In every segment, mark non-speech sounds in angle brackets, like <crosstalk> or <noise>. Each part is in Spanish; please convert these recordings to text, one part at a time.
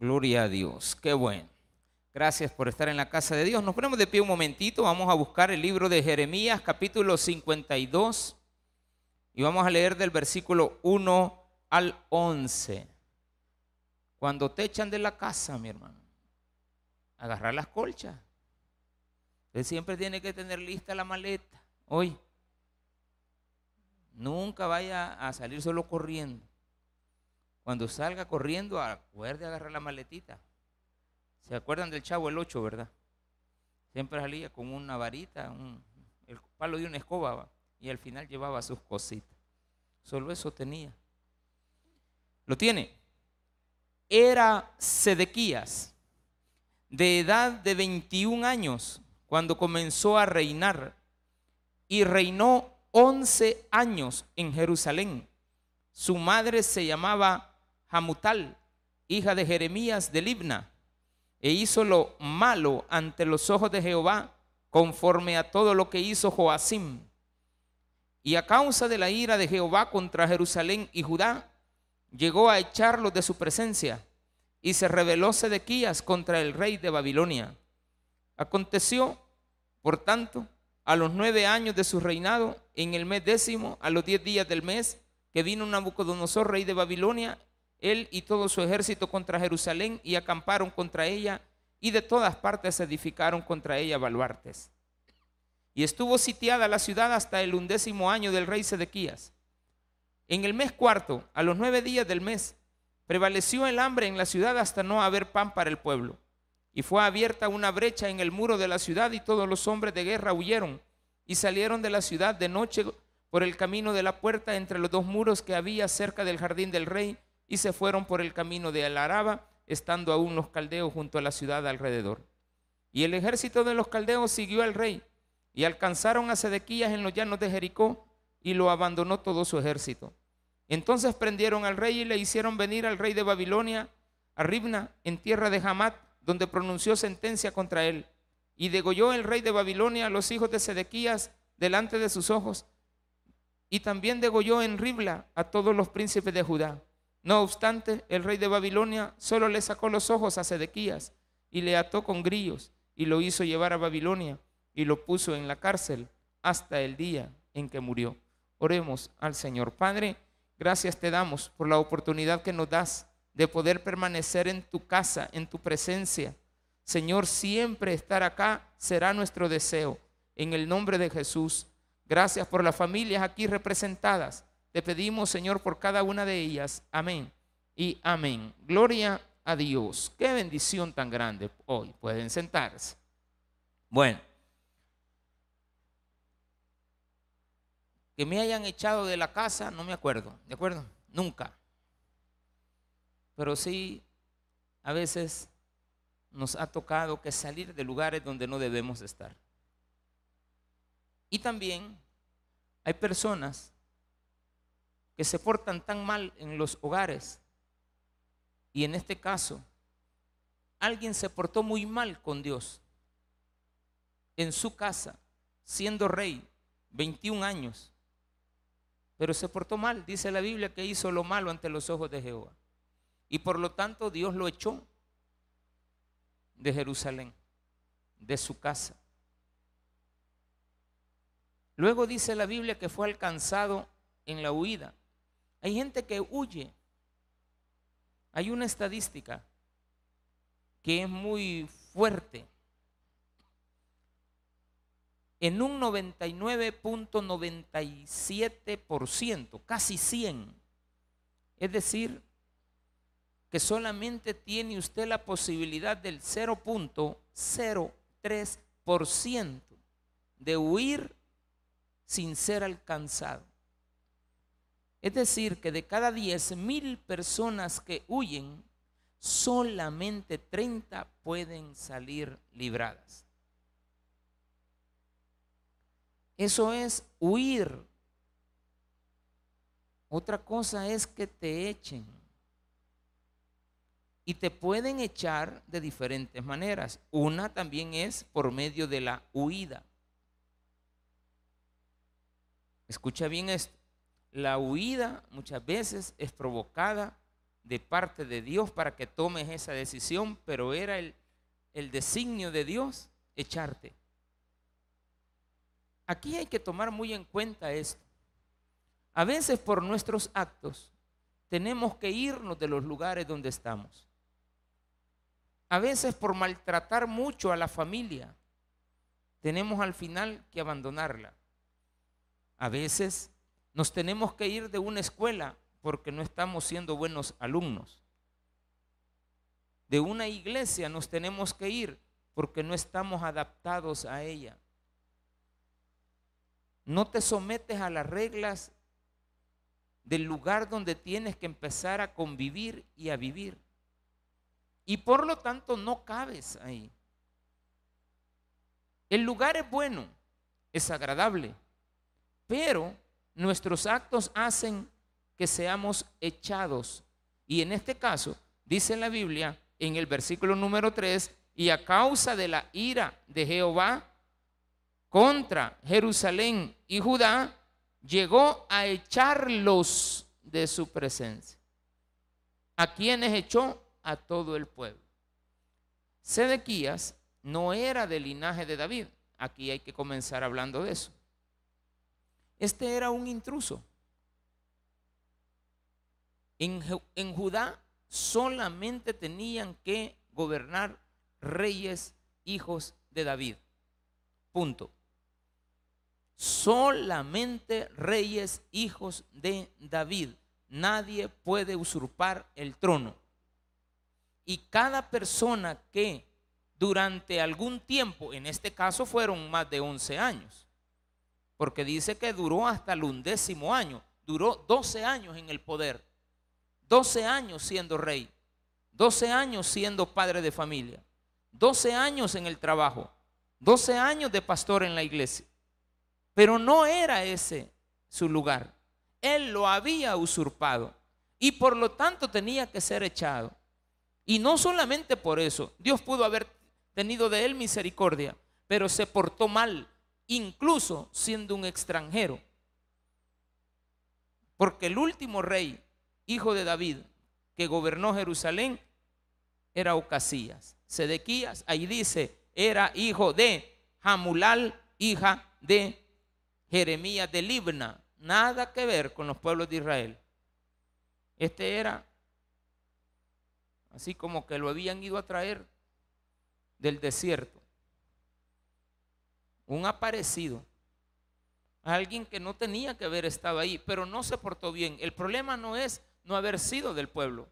Gloria a Dios, qué bueno. Gracias por estar en la casa de Dios. Nos ponemos de pie un momentito, vamos a buscar el libro de Jeremías, capítulo 52, y vamos a leer del versículo 1 al 11. Cuando te echan de la casa, mi hermano, agarrar las colchas. Usted siempre tiene que tener lista la maleta. Hoy, nunca vaya a salir solo corriendo. Cuando salga corriendo, acuerde agarrar la maletita. ¿Se acuerdan del chavo el 8, verdad? Siempre salía con una varita, el palo de una escoba, y al final llevaba sus cositas. Solo eso tenía. ¿Lo tiene? Era Sedequías, de edad de 21 años, cuando comenzó a reinar, y reinó 11 años en Jerusalén. Su madre se llamaba Hamutal, hija de Jeremías de Libna, e hizo lo malo ante los ojos de Jehová, conforme a todo lo que hizo Joacim. Y a causa de la ira de Jehová contra Jerusalén y Judá, llegó a echarlos de su presencia, y se rebeló Sedequías contra el rey de Babilonia. Aconteció, por tanto, a los nueve años de su reinado, en el mes décimo, a los diez días del mes, que vino Nabucodonosor, rey de Babilonia, él y todo su ejército contra Jerusalén y acamparon contra ella y de todas partes edificaron contra ella baluartes. Y estuvo sitiada la ciudad hasta el undécimo año del rey Sedequías. En el mes cuarto, a los nueve días del mes, prevaleció el hambre en la ciudad hasta no haber pan para el pueblo. Y fue abierta una brecha en el muro de la ciudad y todos los hombres de guerra huyeron y salieron de la ciudad de noche por el camino de la puerta entre los dos muros que había cerca del jardín del rey y se fueron por el camino de Alaraba, estando aún los caldeos junto a la ciudad alrededor. Y el ejército de los caldeos siguió al rey y alcanzaron a Sedequías en los llanos de Jericó y lo abandonó todo su ejército. Entonces prendieron al rey y le hicieron venir al rey de Babilonia a Ribna en tierra de Hamat, donde pronunció sentencia contra él. Y degolló el rey de Babilonia a los hijos de Sedequías delante de sus ojos. Y también degolló en Ribla a todos los príncipes de Judá. No obstante, el rey de Babilonia solo le sacó los ojos a Sedequías y le ató con grillos y lo hizo llevar a Babilonia y lo puso en la cárcel hasta el día en que murió. Oremos al Señor. Padre, gracias te damos por la oportunidad que nos das de poder permanecer en tu casa, en tu presencia. Señor, siempre estar acá será nuestro deseo. En el nombre de Jesús. Gracias por las familias aquí representadas. Te pedimos, Señor, por cada una de ellas. Amén y amén. Gloria a Dios. Qué bendición tan grande hoy. Pueden sentarse. Bueno. Que me hayan echado de la casa, no me acuerdo. ¿De acuerdo? Nunca. Pero sí, a veces nos ha tocado que salir de lugares donde no debemos estar. Y también hay personas que se portan tan mal en los hogares. Y en este caso, alguien se portó muy mal con Dios en su casa, siendo rey, 21 años. Pero se portó mal, dice la Biblia, que hizo lo malo ante los ojos de Jehová. Y por lo tanto Dios lo echó de Jerusalén, de su casa. Luego dice la Biblia que fue alcanzado en la huida. Hay gente que huye. Hay una estadística que es muy fuerte. En un 99.97%, casi 100. Es decir, que solamente tiene usted la posibilidad del 0.03% de huir sin ser alcanzado. Es decir, que de cada 10 mil personas que huyen, solamente 30 pueden salir libradas. Eso es huir. Otra cosa es que te echen. Y te pueden echar de diferentes maneras. Una también es por medio de la huida. Escucha bien esto. La huida muchas veces es provocada de parte de Dios para que tomes esa decisión, pero era el, designio de Dios echarte. Aquí hay que tomar muy en cuenta esto. A veces por nuestros actos tenemos que irnos de los lugares donde estamos. A veces por maltratar mucho a la familia, tenemos al final que abandonarla. A veces nos tenemos que ir de una escuela porque no estamos siendo buenos alumnos. De una iglesia nos tenemos que ir porque no estamos adaptados a ella. No te sometes a las reglas del lugar donde tienes que empezar a convivir y a vivir. Y por lo tanto no cabes ahí. El lugar es bueno, es agradable, pero nuestros actos hacen que seamos echados. Y en este caso, dice la Biblia en el versículo número 3, y a causa de la ira de Jehová contra Jerusalén y Judá, llegó a echarlos de su presencia. ¿A quienes echó? A todo el pueblo. Sedequías no era del linaje de David. Aquí hay que comenzar hablando de eso. Este era un intruso. En, Judá solamente tenían que gobernar reyes hijos de David. Punto solamente reyes hijos de David. Nadie puede usurpar el trono. Y cada persona que durante algún tiempo, en este caso fueron más de 11 años, porque dice que duró hasta el undécimo año, duró 12 años en el poder, 12 años siendo rey, 12 años siendo padre de familia, 12 años en el trabajo, 12 años de pastor en la iglesia. Pero no era ese su lugar. Él lo había usurpado y por lo tanto tenía que ser echado. Y no solamente por eso, Dios pudo haber tenido de él misericordia, pero se portó mal, incluso siendo un extranjero. Porque el último rey, hijo de David, que gobernó Jerusalén, era Ocasías. Sedequías, ahí dice, era hijo de Jamulal, hija de Jeremías de Libna, nada que ver con los pueblos de Israel. Este era así como que lo habían ido a traer del desierto. Un aparecido. Alguien que no tenía que haber estado ahí, pero no se portó bien. El problema no es no haber sido del pueblo,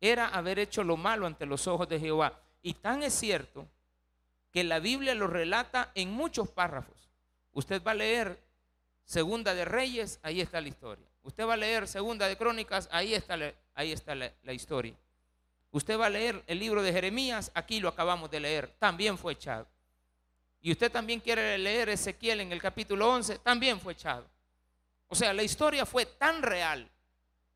era haber hecho lo malo ante los ojos de Jehová. Y tan es cierto que la Biblia lo relata en muchos párrafos. Usted va a leer Segunda de Reyes, ahí está la historia. Usted va a leer Segunda de Crónicas, ahí está, la, ahí está la, historia. Usted va a leer el libro de Jeremías, aquí lo acabamos de leer, también fue echado. Y usted también quiere leer Ezequiel en el capítulo 11, también fue echado. O sea, la historia fue tan real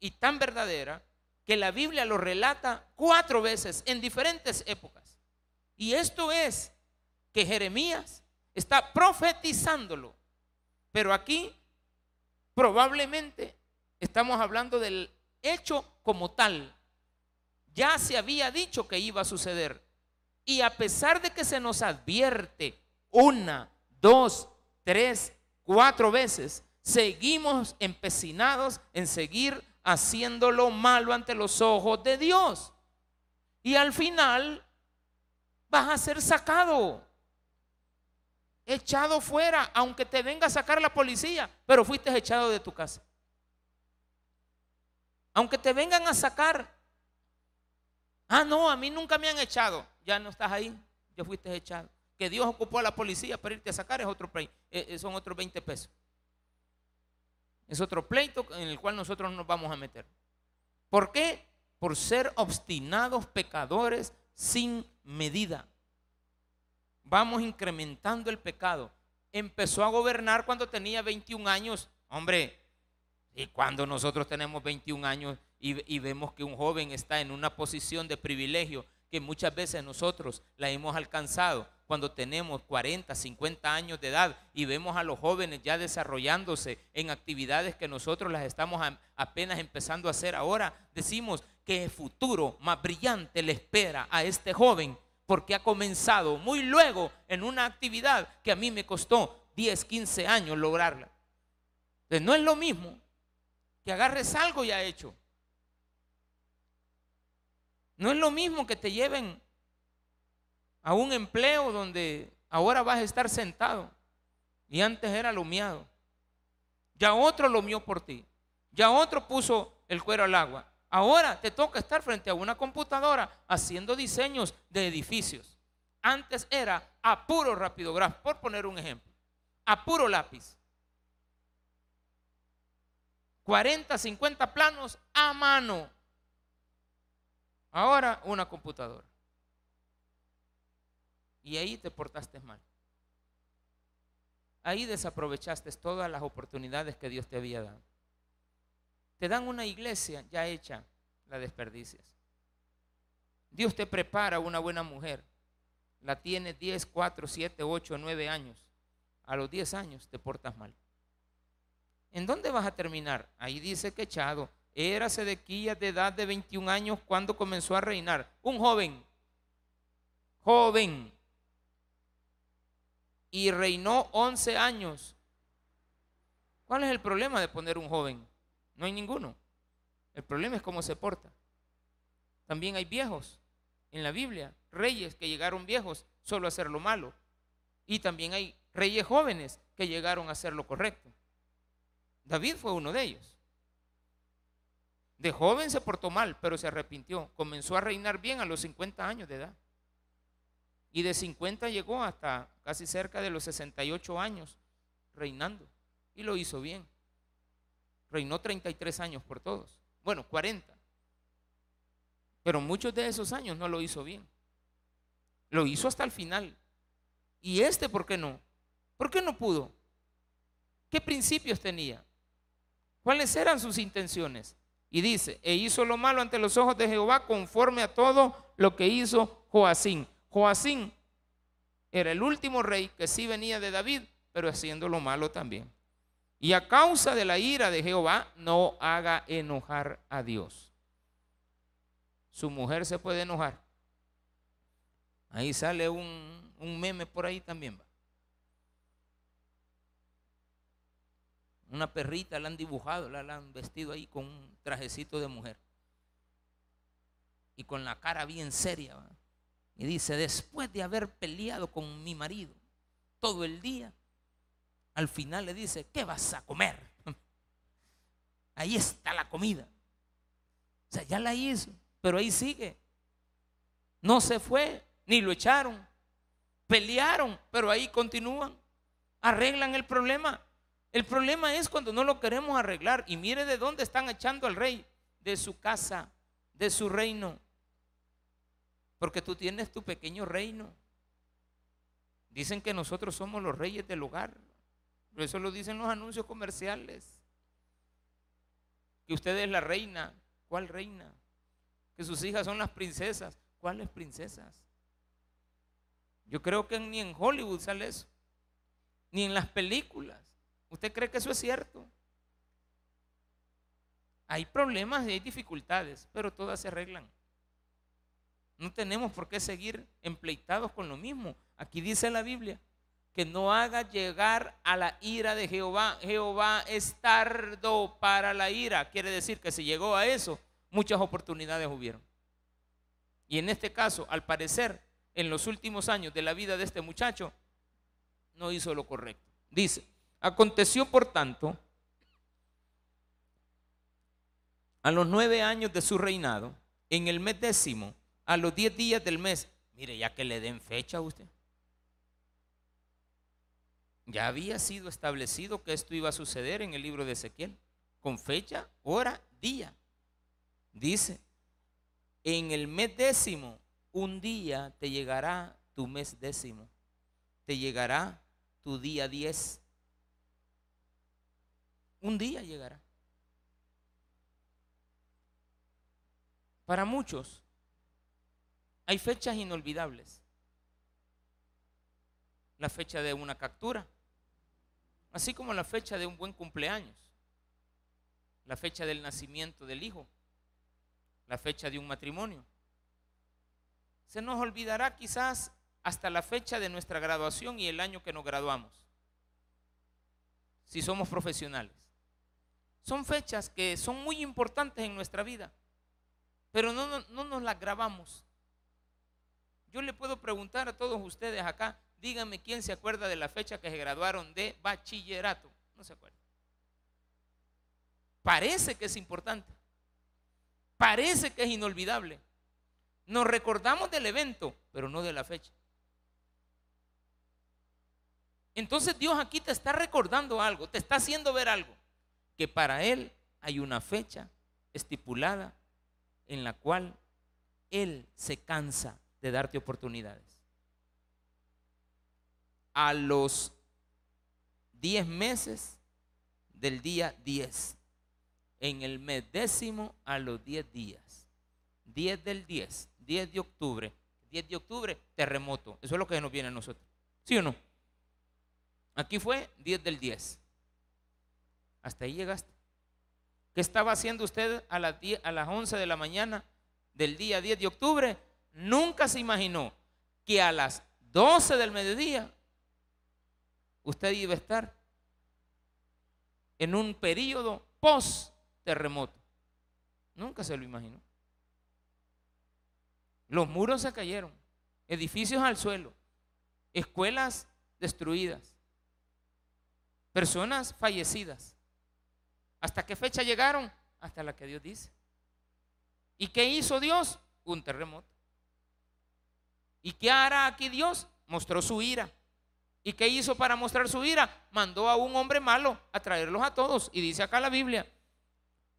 y tan verdadera que la Biblia lo relata cuatro veces en diferentes épocas. Y esto es que Jeremías está profetizándolo pero aquí probablemente estamos hablando del hecho como tal. Ya se había dicho que iba a suceder. Y a pesar de que se nos advierte una, dos, tres, cuatro veces, seguimos empecinados en seguir haciendo lo malo ante los ojos de Dios. Y al final vas a ser sacado echado fuera, aunque te venga a sacar la policía, pero fuiste echado de tu casa. Aunque te vengan a sacar, ah, no, a mí nunca me han echado, ya no estás ahí, ya fuiste echado. Que Dios ocupó a la policía para irte a sacar es otro eh, eh, son otros 20 pesos. Es otro pleito en el cual nosotros nos vamos a meter. ¿Por qué? Por ser obstinados pecadores sin medida vamos incrementando el pecado. Empezó a gobernar cuando tenía 21 años. Hombre, y cuando nosotros tenemos 21 años y, vemos que un joven está en una posición de privilegio que muchas veces nosotros la hemos alcanzado cuando tenemos 40, 50 años de edad y vemos a los jóvenes ya desarrollándose en actividades que nosotros las estamos apenas empezando a hacer ahora, decimos que el futuro más brillante le espera a este joven porque ha comenzado muy luego en una actividad que a mí me costó 10, 15 años lograrla. Entonces no es lo mismo que agarres algo ya hecho. No es lo mismo que te lleven a un empleo donde ahora vas a estar sentado y antes era lomiado. Ya otro lomió por ti. Ya otro puso el cuero al agua. Ahora te toca estar frente a una computadora haciendo diseños de edificios. Antes era a puro rapidografo, por poner un ejemplo. A puro lápiz. 40, 50 planos a mano. Ahora una computadora. Y ahí te portaste mal. Ahí desaprovechaste todas las oportunidades que Dios te había dado. Te dan una iglesia ya hecha, la desperdicias. Dios te prepara una buena mujer. La tienes 10, 4, 7, 8, 9 años. A los 10 años te portas mal. ¿En dónde vas a terminar? Ahí dice que echado. Era Sedequías de edad de 21 años cuando comenzó a reinar. Un joven. Joven y reinó 11 años. ¿Cuál es el problema de poner un joven? No hay ninguno. El problema es cómo se porta. También hay viejos en la Biblia, reyes que llegaron viejos solo a hacer lo malo. Y también hay reyes jóvenes que llegaron a hacer lo correcto. David fue uno de ellos. De joven se portó mal, pero se arrepintió. Comenzó a reinar bien a los 50 años de edad. Y de 50 llegó hasta casi cerca de los 68 años reinando. Y lo hizo bien. Reinó 33 años por todos. Bueno, 40. Pero muchos de esos años no lo hizo bien. Lo hizo hasta el final. ¿Y este por qué no? ¿Por qué no pudo? ¿Qué principios tenía? ¿Cuáles eran sus intenciones? Y dice, e hizo lo malo ante los ojos de Jehová conforme a todo lo que hizo Joacín. Joacín era el último rey que sí venía de David, pero haciendo lo malo también. Y a causa de la ira de Jehová, no haga enojar a Dios. Su mujer se puede enojar. Ahí sale un, un meme por ahí también. Va. Una perrita la han dibujado, la, la han vestido ahí con un trajecito de mujer. Y con la cara bien seria. ¿va? Y dice, después de haber peleado con mi marido todo el día, al final le dice, ¿qué vas a comer? <laughs> Ahí está la comida. O sea, ya la hizo, pero ahí sigue. No se fue, ni lo echaron. Pelearon, pero ahí continúan. Arreglan el problema. El problema es cuando no lo queremos arreglar. Y mire de dónde están echando al rey. De su casa, de su reino. Porque tú tienes tu pequeño reino. Dicen que nosotros somos los reyes del hogar. eso lo dicen los anuncios comerciales. Que usted es la reina. ¿Cuál reina? Que sus hijas son las princesas. ¿Cuáles princesas? Yo creo que ni en Hollywood sale eso. Ni en las películas. ¿Usted cree que eso es cierto? Hay problemas y hay dificultades, pero todas se arreglan. No tenemos por qué seguir empleitados con lo mismo. Aquí dice la Biblia que no haga llegar a la ira de Jehová. Jehová es tardo para la ira. Quiere decir que si llegó a eso, muchas oportunidades hubieron. Y en este caso, al parecer, en los últimos años de la vida de este muchacho, no hizo lo correcto. Dice, aconteció por tanto, a los nueve años de su reinado, en el mes décimo, a los 10 días del mes. Mire, ya que le den fecha a usted. Ya había sido establecido que esto iba a suceder en el libro de Ezequiel, con fecha, hora, día. Dice, en el mes décimo, un día te llegará tu mes décimo, te llegará tu día 10. Un día llegará. Para muchos, hay fechas inolvidables. la fecha de una captura, así como la fecha de un buen cumpleaños, la fecha del nacimiento del hijo, la fecha de un matrimonio. Se nos olvidará quizás hasta la fecha de nuestra graduación y el año que nos graduamos, si somos profesionales. Son fechas que son muy importantes en nuestra vida, pero no, no, nos las grabamos. Yo le puedo preguntar a todos ustedes acá, díganme quién se acuerda de la fecha que se graduaron de bachillerato. No se acuerda. Parece que es importante. Parece que es inolvidable. Nos recordamos del evento, pero no de la fecha. Entonces Dios aquí te está recordando algo, te está haciendo ver algo, que para Él hay una fecha estipulada en la cual Él se cansa de darte oportunidades. A los 10 meses del día 10, en el mes décimo a los 10 días, 10 del 10, 10 de octubre, 10 de octubre, terremoto. Eso es lo que nos viene a nosotros. ¿Sí o no? Aquí fue 10 del 10. Hasta ahí llegaste. ¿Qué estaba haciendo usted a las, a las 11 de la mañana del día 10 de octubre? Nunca se imaginó que a las 12 del mediodía usted iba a estar en un periodo post terremoto. Nunca se lo imaginó. Los muros se cayeron, edificios al suelo, escuelas destruidas, personas fallecidas. ¿Hasta qué fecha llegaron? Hasta la que Dios dice. ¿Y qué hizo Dios? Un terremoto. ¿Y qué hará aquí Dios? Mostró su ira. ¿Y qué hizo para mostrar su ira? Mandó a un hombre malo a traerlos a todos. Y dice acá la Biblia,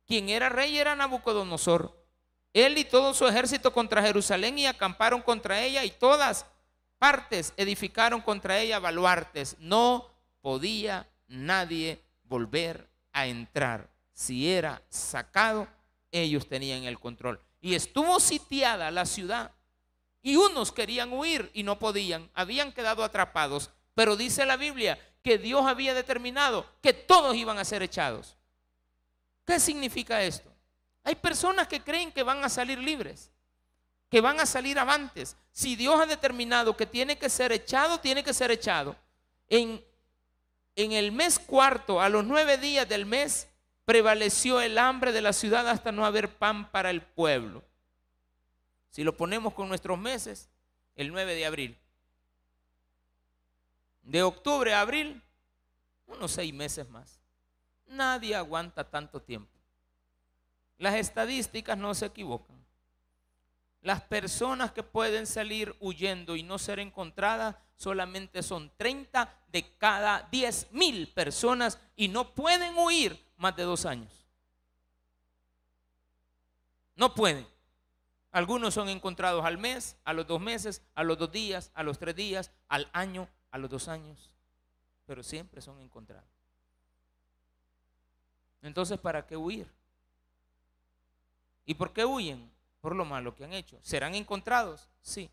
quien era rey era Nabucodonosor. Él y todo su ejército contra Jerusalén y acamparon contra ella y todas partes edificaron contra ella baluartes. No podía nadie volver a entrar. Si era sacado, ellos tenían el control. Y estuvo sitiada la ciudad. Y unos querían huir y no podían. Habían quedado atrapados. Pero dice la Biblia que Dios había determinado que todos iban a ser echados. ¿Qué significa esto? Hay personas que creen que van a salir libres, que van a salir avantes. Si Dios ha determinado que tiene que ser echado, tiene que ser echado. En en el mes cuarto, a los nueve días del mes, prevaleció el hambre de la ciudad hasta no haber pan para el pueblo. Si lo ponemos con nuestros meses, el 9 de abril. De octubre a abril, unos seis meses más. Nadie aguanta tanto tiempo. Las estadísticas no se equivocan. Las personas que pueden salir huyendo y no ser encontradas solamente son 30 de cada 10 mil personas y no pueden huir más de dos años. No pueden. Algunos son encontrados al mes, a los dos meses, a los dos días, a los tres días, al año, a los dos años. Pero siempre son encontrados. Entonces, ¿para qué huir? ¿Y por qué huyen? Por lo malo que han hecho. ¿Serán encontrados? Sí.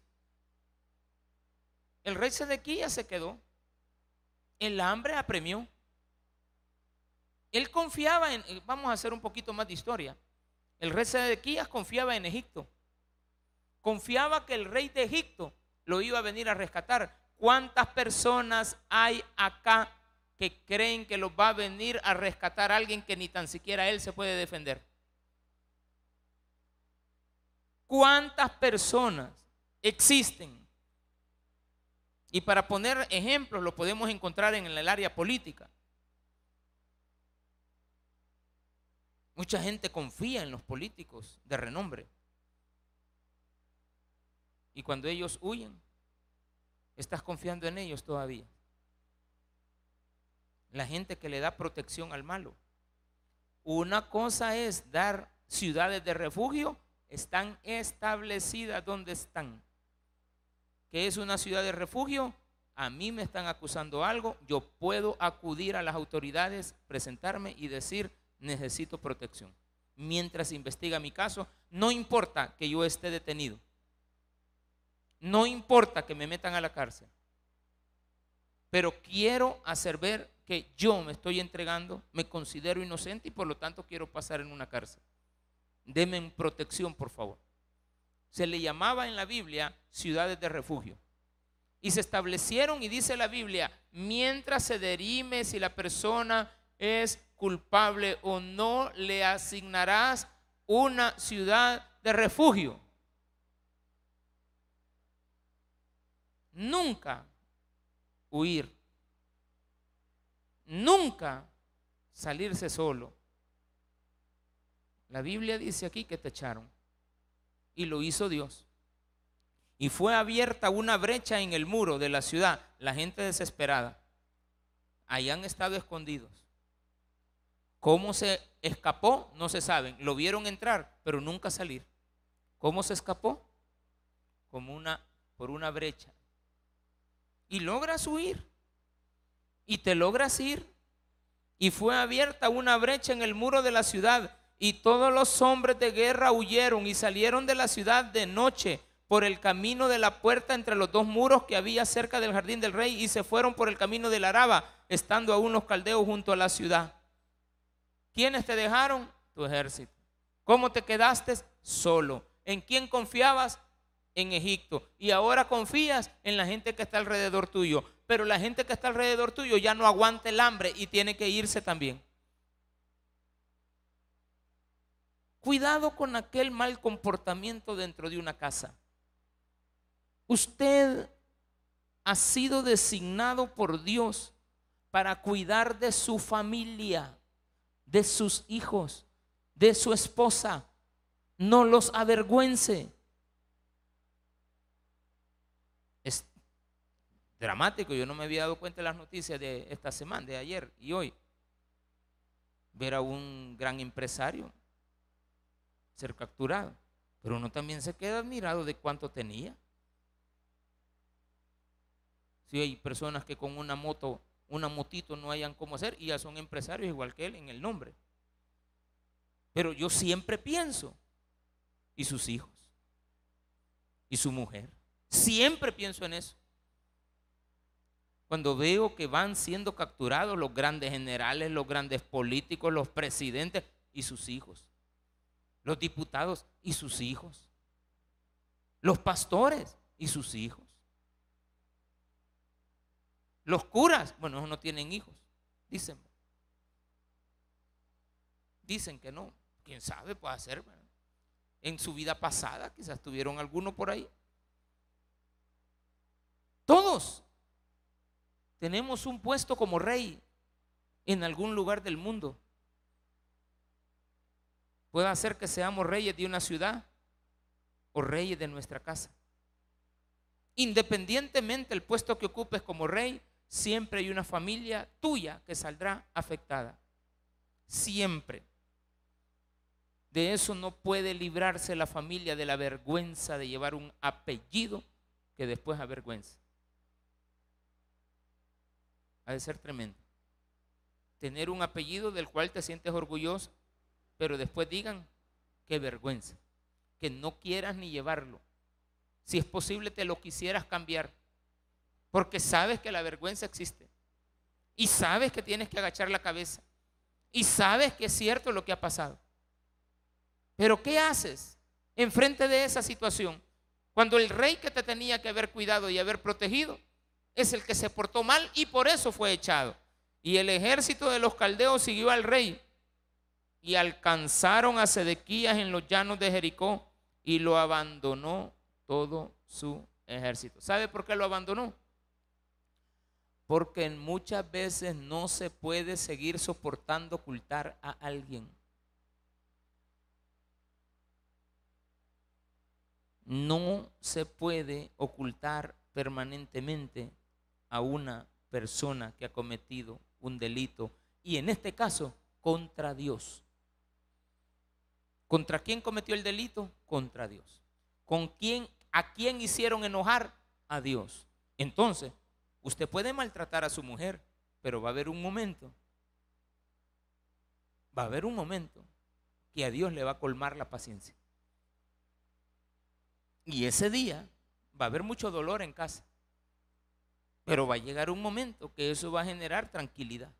El rey Sedequías se quedó. El hambre apremió. Él confiaba en, vamos a hacer un poquito más de historia. El rey Sedequías confiaba en Egipto. Confiaba que el rey de Egipto lo iba a venir a rescatar. ¿Cuántas personas hay acá que creen que los va a venir a rescatar alguien que ni tan siquiera él se puede defender? ¿Cuántas personas existen y para poner ejemplos, lo podemos encontrar en el área política. Mucha gente confía en los políticos de renombre. Y cuando ellos huyen, estás confiando en ellos todavía. La gente que le da protección al malo. Una cosa es dar ciudades de refugio, están establecidas donde están que es una ciudad de refugio, a mí me están acusando algo, yo puedo acudir a las autoridades, presentarme y decir, necesito protección. Mientras investiga mi caso, no importa que yo esté detenido, no importa que me metan a la cárcel. pero quiero hacer ver que yo me estoy entregando, me considero inocente y por lo tanto quiero pasar en una cárcel. Deme protección, por favor. Se le llamaba en la Biblia ciudades de refugio. Y se establecieron, y dice la Biblia, mientras se derime si la persona es culpable o no, le asignarás una ciudad de refugio. Nunca huir. Nunca salirse solo. La Biblia dice aquí que te echaron. Y lo hizo Dios. Y fue abierta una brecha en el muro de la ciudad. La gente desesperada. Ahí han estado escondidos. ¿Cómo se escapó? No se saben. Lo vieron entrar, pero nunca salir. ¿Cómo se escapó? Como una por una brecha. Y logras huir. Y te logras ir. Y fue abierta una brecha en el muro de la ciudad. Y todos los hombres de guerra huyeron y salieron de la ciudad de noche por el camino de la puerta entre los dos muros que había cerca del jardín del rey y se fueron por el camino de la Araba, estando aún los caldeos junto a la ciudad. ¿Quiénes te dejaron? Tu ejército. ¿Cómo te quedaste? Solo. ¿En quién confiabas? En Egipto. Y ahora confías en la gente que está alrededor tuyo. Pero la gente que está alrededor tuyo ya no aguanta el hambre y tiene que irse también. Cuidado con aquel mal comportamiento dentro de una casa. Usted ha sido designado por Dios para cuidar de su familia de sus hijos, de su esposa. No los avergüence. Es dramático, yo no me había dado cuenta de las noticias de esta semana, de ayer y hoy. Ver a un gran empresario ser capturado, pero uno también se queda admirado de cuánto tenía. Si hay personas que con una moto una motito no hayan cómo hacer y ya son empresarios igual que él en el nombre. Pero yo siempre pienso, y sus hijos, y su mujer, siempre pienso en eso. Cuando veo que van siendo capturados los grandes generales, los grandes políticos, los presidentes y sus hijos, los diputados y sus hijos, los pastores y sus hijos. Los curas, bueno, no tienen hijos, dicen. Dicen que no. Quién sabe, puede ser. En su vida pasada, quizás tuvieron alguno por ahí. Todos tenemos un puesto como rey en algún lugar del mundo. Puede ser que seamos reyes de una ciudad o reyes de nuestra casa. Independientemente del puesto que ocupes como rey, siempre hay una familia tuya que saldrá afectada. Siempre. De eso no puede librarse la familia de la vergüenza de llevar un apellido que después avergüenza. Ha de ser tremendo. Tener un apellido del cual te sientes orgulloso, pero después digan, qué vergüenza. Que no quieras ni llevarlo. Si es posible, te lo quisieras cambiar. Porque sabes que la vergüenza existe. Y sabes que tienes que agachar la cabeza. Y sabes que es cierto lo que ha pasado. Pero ¿qué haces en frente de esa situación? Cuando el rey que te tenía que haber cuidado y haber protegido es el que se portó mal y por eso fue echado. Y el ejército de los caldeos siguió al rey y alcanzaron a Sedequías en los llanos de Jericó y lo abandonó todo su ejército. ¿Sabe por qué lo abandonó? Porque muchas veces no se puede seguir soportando ocultar a alguien. No se puede ocultar permanentemente a una persona que ha cometido un delito y en este caso contra Dios. ¿Contra quién cometió el delito? Contra Dios. ¿Con quién a quién hicieron enojar? A Dios. Entonces, Usted puede maltratar a su mujer, pero va a haber un momento, va a haber un momento que a Dios le va a colmar la paciencia. Y ese día va a haber mucho dolor en casa. Pero va a llegar un momento que eso va a generar tranquilidad.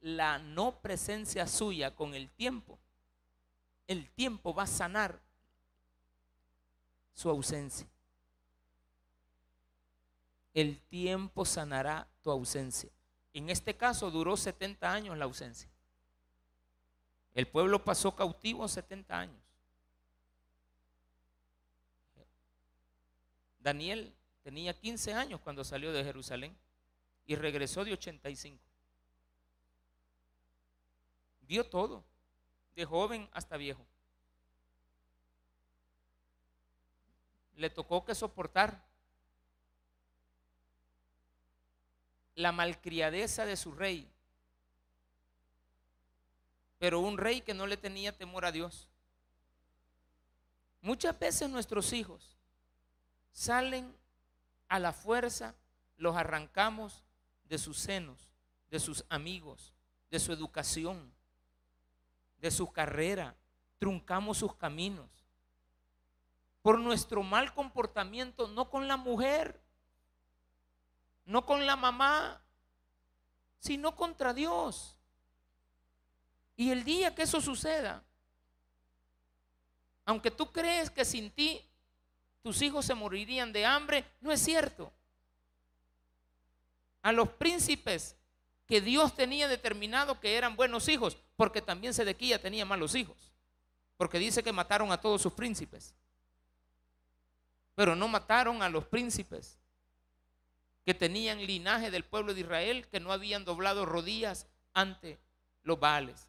La no presencia suya con el tiempo, el tiempo va a sanar su ausencia. El tiempo sanará tu ausencia. En este caso duró 70 años la ausencia. El pueblo pasó cautivo 70 años. Daniel tenía 15 años cuando salió de Jerusalén y regresó de 85. Vio todo, de joven hasta viejo. Le tocó que soportar la malcriadeza de su rey, pero un rey que no le tenía temor a Dios. Muchas veces nuestros hijos salen a la fuerza, los arrancamos de sus senos, de sus amigos, de su educación, de su carrera, truncamos sus caminos. Por nuestro mal comportamiento, no con la mujer, no con la mamá, sino contra Dios. Y el día que eso suceda, aunque tú crees que sin ti tus hijos se morirían de hambre, no es cierto. A los príncipes que Dios tenía determinado que eran buenos hijos, porque también Sedequía tenía malos hijos, porque dice que mataron a todos sus príncipes, pero no mataron a los príncipes que tenían linaje del pueblo de Israel, que no habían doblado rodillas ante los Baales.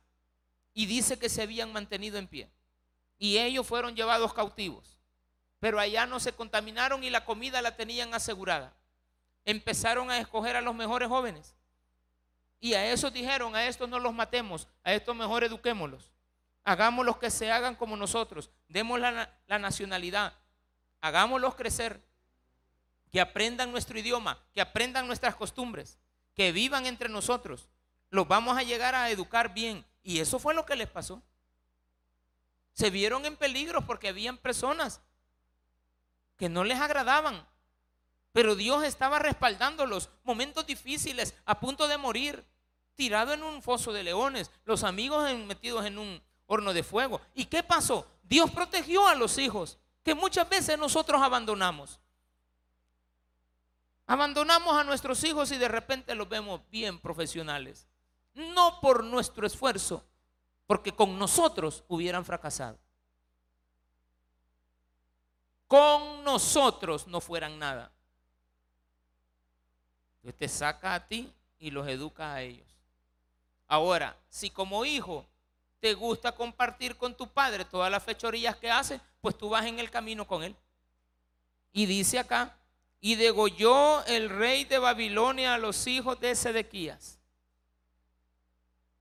Y dice que se habían mantenido en pie. Y ellos fueron llevados cautivos. Pero allá no se contaminaron y la comida la tenían asegurada. Empezaron a escoger a los mejores jóvenes. Y a esos dijeron, a estos no los matemos, a estos mejor eduquémoslos. Hagámoslos que se hagan como nosotros. Demos la, nacionalidad. Hagámoslos crecer. Que aprendan nuestro idioma, que aprendan nuestras costumbres, que vivan entre nosotros. Los vamos a llegar a educar bien. Y eso fue lo que les pasó. Se vieron en peligro porque habían personas que no les agradaban. Pero Dios estaba respaldándolos. Momentos difíciles, a punto de morir, tirado en un foso de leones, los amigos metidos en un horno de fuego. ¿Y qué pasó? Dios protegió a los hijos, que muchas veces nosotros abandonamos. Abandonamos a nuestros hijos y de repente los vemos bien profesionales. No por nuestro esfuerzo, porque con nosotros hubieran fracasado con nosotros no fueran nada. Dios te saca a ti y los educa a ellos. Ahora, si como hijo te gusta compartir con tu padre todas las fechorías que hace, pues tú vas en el camino con él. Y dice acá, y degolló el rey de Babilonia a los hijos de Sedequías.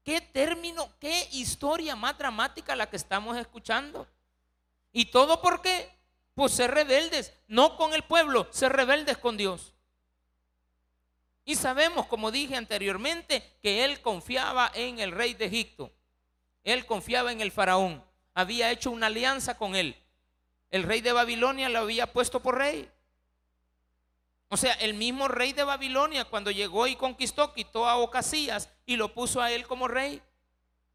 ¿Qué término, qué historia más dramática la que estamos escuchando? ¿Y todo por qué? Pues ser rebeldes, no con el pueblo, ser rebeldes con Dios. Y sabemos, como dije anteriormente, que él confiaba en el rey de Egipto. Él confiaba en el faraón. Había hecho una alianza con él. El rey de Babilonia lo había puesto por rey. O sea, el mismo rey de Babilonia cuando llegó y conquistó, quitó a Ocasías y lo puso a él como rey.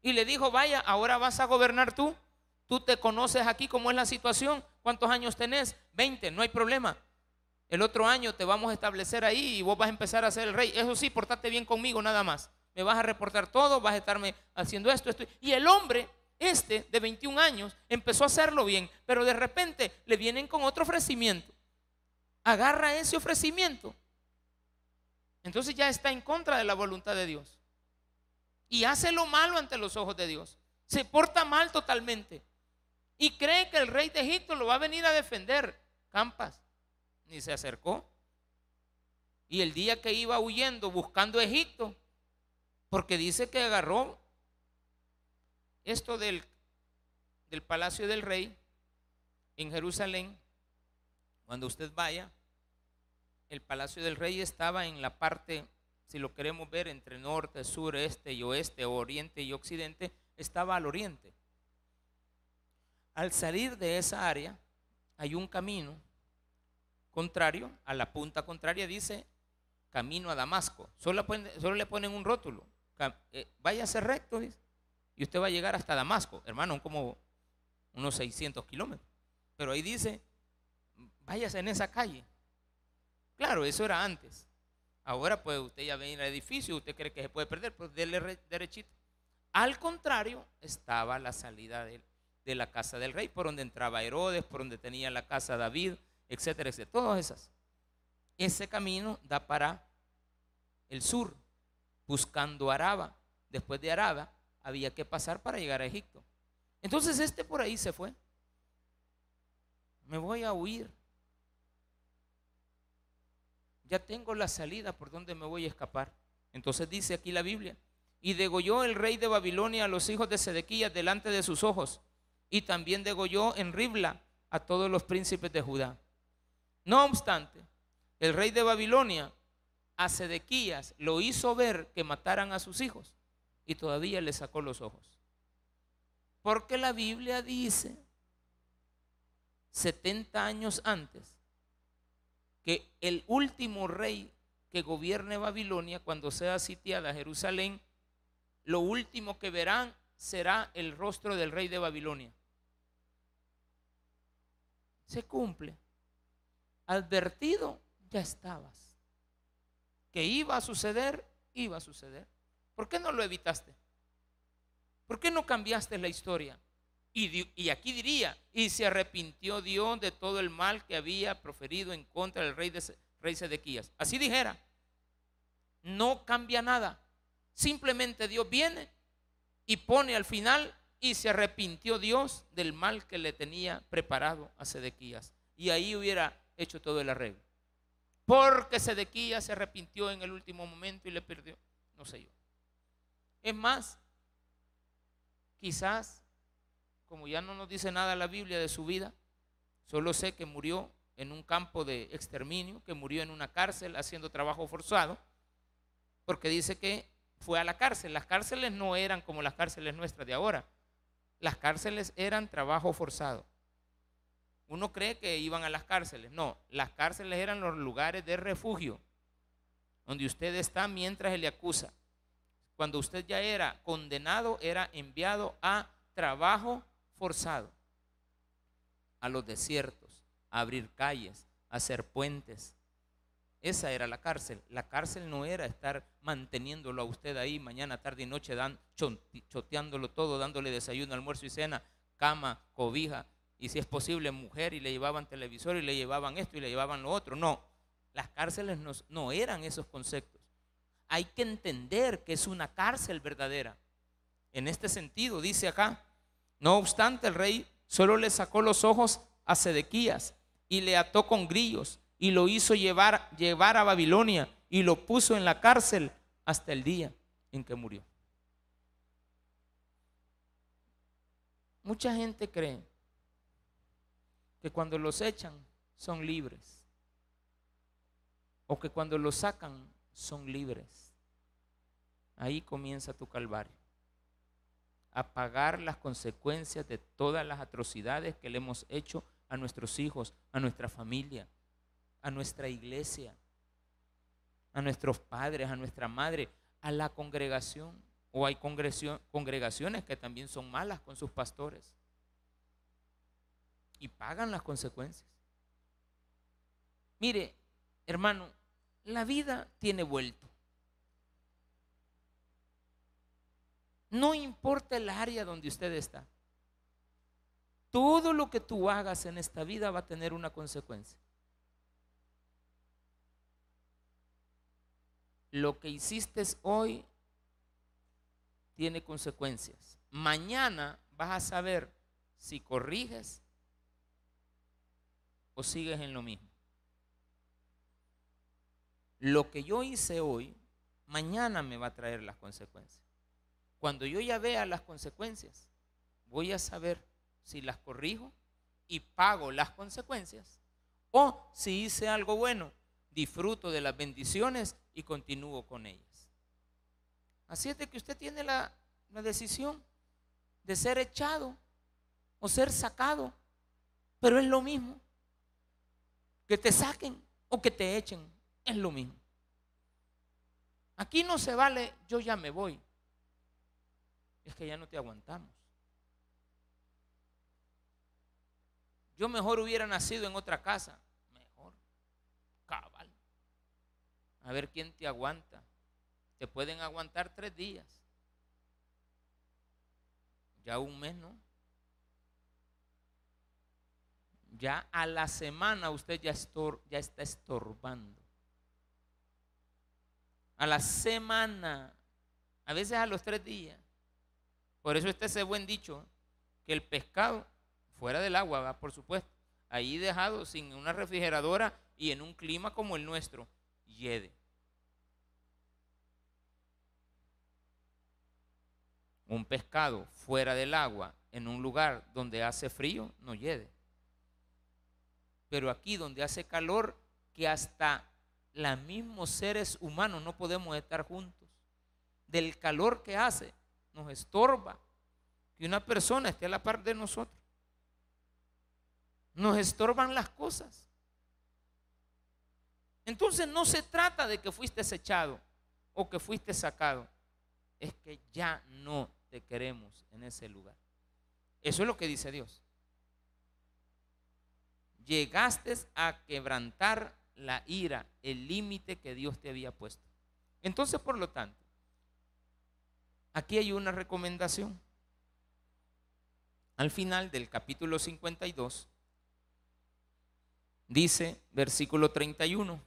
Y le dijo, vaya, ahora vas a gobernar tú. Tú te conoces aquí cómo es la situación. ¿Cuántos años tenés? 20, no hay problema. El otro año te vamos a establecer ahí y vos vas a empezar a ser el rey. Eso sí, portate bien conmigo nada más. Me vas a reportar todo, vas a estarme haciendo esto, esto. Y el hombre, este de 21 años, empezó a hacerlo bien, pero de repente le vienen con otro ofrecimiento. Agarra ese ofrecimiento. Entonces ya está en contra de la voluntad de Dios. Y hace lo malo ante los ojos de Dios. Se porta mal totalmente. Y cree que el rey de Egipto lo va a venir a defender. Campas, ni se acercó. Y el día que iba huyendo buscando Egipto, porque dice que agarró esto del, del palacio del rey en Jerusalén, cuando usted vaya, el palacio del rey estaba en la parte, si lo queremos ver, entre norte, sur, este y oeste, oriente y occidente, estaba al oriente. Al salir de esa área hay un camino contrario, a la punta contraria dice camino a Damasco. Solo, le ponen, un rótulo. Eh, váyase recto, y usted va a llegar hasta Damasco. Hermano, como unos 600 kilómetros. Pero ahí dice, váyase en esa calle. Claro, eso era antes. Ahora pues usted ya ve en el edificio, usted cree que se puede perder, pues dele re- derechito. Al contrario, estaba la salida de, de la casa del rey, por donde entraba Herodes, por donde tenía la casa David, etcétera, etcétera. Todas esas. Ese camino da para el sur, buscando Araba. Después de Araba había que pasar para llegar a Egipto. Entonces este por ahí se fue. Me voy a huir. Ya tengo la salida por donde me voy a escapar. Entonces dice aquí la Biblia, y degolló el rey de Babilonia a los hijos de Sedequías delante de sus ojos, y también degolló en Ribla a todos los príncipes de Judá. No obstante, el rey de Babilonia a Sedequías lo hizo ver que mataran a sus hijos, y todavía le sacó los ojos. Porque la Biblia dice, 70 años antes, que el último rey que gobierne Babilonia, cuando sea sitiada Jerusalén, lo último que verán será el rostro del rey de Babilonia. Se cumple. Advertido ya estabas. Que iba a suceder, iba a suceder. ¿Por qué no lo evitaste? ¿Por qué no cambiaste la historia? Y, aquí diría, y se arrepintió Dios de todo el mal que había proferido en contra del rey, de, rey Sedequías. Así dijera, no cambia nada. Simplemente Dios viene y pone al final y se arrepintió Dios del mal que le tenía preparado a Sedequías. Y ahí hubiera hecho todo el arreglo. Porque Sedequías se arrepintió en el último momento y le perdió. No sé yo. Es más, quizás, como ya no nos dice nada la Biblia de su vida, solo sé que murió en un campo de exterminio, que murió en una cárcel haciendo trabajo forzado, porque dice que fue a la cárcel. Las cárceles no eran como las cárceles nuestras de ahora. Las cárceles eran trabajo forzado. Uno cree que iban a las cárceles. No, las cárceles eran los lugares de refugio, donde usted está mientras se le acusa. Cuando usted ya era condenado, era enviado a trabajo forzado, a los desiertos, a abrir calles, a hacer puentes. Esa era la cárcel. La cárcel no era estar manteniéndolo a usted ahí mañana, tarde y noche, dan, choteándolo todo, dándole desayuno, almuerzo y cena, cama, cobija, y si es posible, mujer, y le llevaban televisor, y le llevaban esto, y le llevaban lo otro. No, las cárceles no, no eran esos conceptos. Hay que entender que es una cárcel verdadera. En este sentido, dice acá, no obstante, el rey solo le sacó los ojos a Sedequías y le ató con grillos y lo hizo llevar, llevar a Babilonia y lo puso en la cárcel hasta el día en que murió. Mucha gente cree que cuando los echan son libres o que cuando los sacan son libres. Ahí comienza tu calvario. A pagar las consecuencias de todas las atrocidades que le hemos hecho a nuestros hijos, a nuestra familia, a nuestra iglesia, a nuestros padres, a nuestra madre, a la congregación. O hay congregaciones que también son malas con sus pastores y pagan las consecuencias. Mire, hermano, la vida tiene vuelto. No importa el área donde usted está. Todo lo que tú hagas en esta vida va a tener una consecuencia. Lo que hiciste hoy tiene consecuencias. Mañana vas a saber si corriges o sigues en lo mismo. Lo que yo hice hoy, mañana me va a traer las consecuencias. Cuando yo ya vea las consecuencias, voy a saber si las corrijo y pago las consecuencias o si hice algo bueno, disfruto de las bendiciones y continúo con ellas. Así es de que usted tiene la, la decisión de ser echado o ser sacado, pero es lo mismo. Que te saquen o que te echen, es lo mismo. Aquí no se vale, yo ya me voy. Es que ya no te aguantamos. Yo mejor hubiera nacido en otra casa. Mejor. Cabal. A ver quién te aguanta. Te pueden aguantar tres días. Ya un mes, ¿no? Ya a la semana usted ya, está estorbando. A la semana. A veces a los tres días. Por eso está ese buen dicho, que el pescado fuera del agua, por supuesto, ahí dejado sin una refrigeradora y en un clima como el nuestro, hiede. Un pescado fuera del agua, en un lugar donde hace frío, no hiede. Pero aquí donde hace calor, que hasta los mismos seres humanos no podemos estar juntos. Del calor que hace, nos estorba que una persona esté a la par de nosotros. Nos estorban las cosas. Entonces no se trata de que fuiste echado o que fuiste sacado. Es que ya no te queremos en ese lugar. Eso es lo que dice Dios. Llegaste a quebrantar la ira, el límite que Dios te había puesto. Entonces, por lo tanto, aquí hay una recomendación. Al final del capítulo 52, Dice, versículo 31.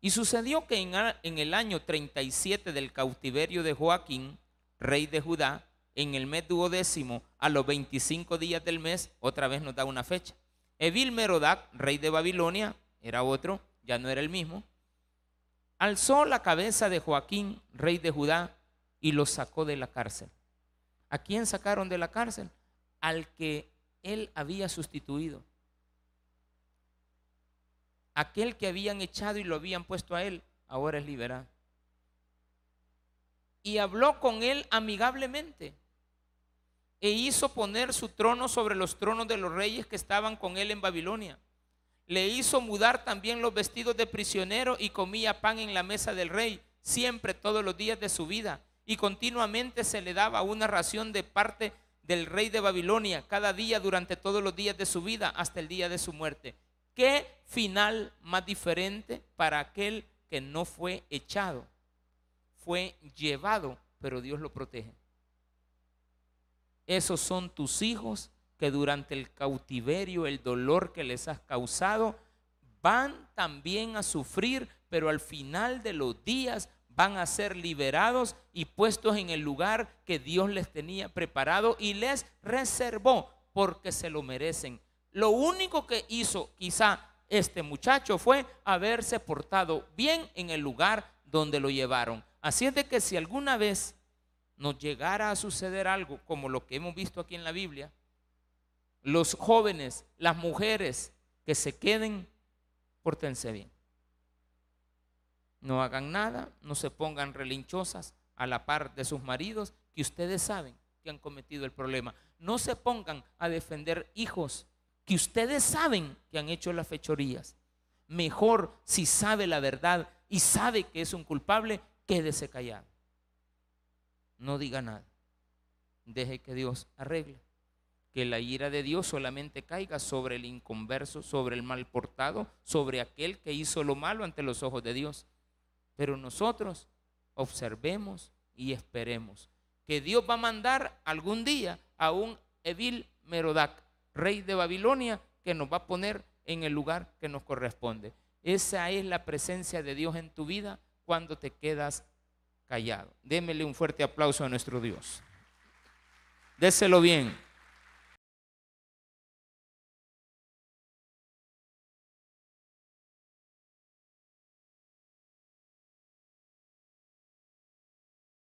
Y sucedió que en, el año 37 del cautiverio de Joaquín, rey de Judá, en el mes duodécimo, a los 25 días del mes, otra vez nos da una fecha. Evil Merodac, rey de Babilonia, era otro, ya no era el mismo, alzó la cabeza de Joaquín, rey de Judá, y lo sacó de la cárcel. ¿A quién sacaron de la cárcel? Al que él había sustituido aquel que habían echado y lo habían puesto a él, ahora es liberado. Y habló con él amigablemente e hizo poner su trono sobre los tronos de los reyes que estaban con él en Babilonia. Le hizo mudar también los vestidos de prisionero y comía pan en la mesa del rey, siempre todos los días de su vida. Y continuamente se le daba una ración de parte del rey de Babilonia cada día durante todos los días de su vida hasta el día de su muerte. ¿Qué final más diferente para aquel que no fue echado? Fue llevado, pero Dios lo protege. Esos son tus hijos que durante el cautiverio, el dolor que les has causado, van también a sufrir, pero al final de los días van a ser liberados y puestos en el lugar que Dios les tenía preparado y les reservó porque se lo merecen. Lo único que hizo quizá este muchacho fue haberse portado bien en el lugar donde lo llevaron. Así es de que si alguna vez nos llegara a suceder algo como lo que hemos visto aquí en la Biblia, los jóvenes, las mujeres que se queden, pórtense bien. No hagan nada, no se pongan relinchosas a la par de sus maridos que ustedes saben que han cometido el problema. No se pongan a defender hijos que ustedes saben que han hecho las fechorías. Mejor si sabe la verdad y sabe que es un culpable, quédese callado. No diga nada. Deje que Dios arregle. Que la ira de Dios solamente caiga sobre el inconverso, sobre el mal portado, sobre aquel que hizo lo malo ante los ojos de Dios. Pero nosotros observemos y esperemos que Dios va a mandar algún día a un Evil Merodac rey de Babilonia, que nos va a poner en el lugar que nos corresponde. Esa es la presencia de Dios en tu vida cuando te quedas callado. Démele un fuerte aplauso a nuestro Dios. Déselo bien.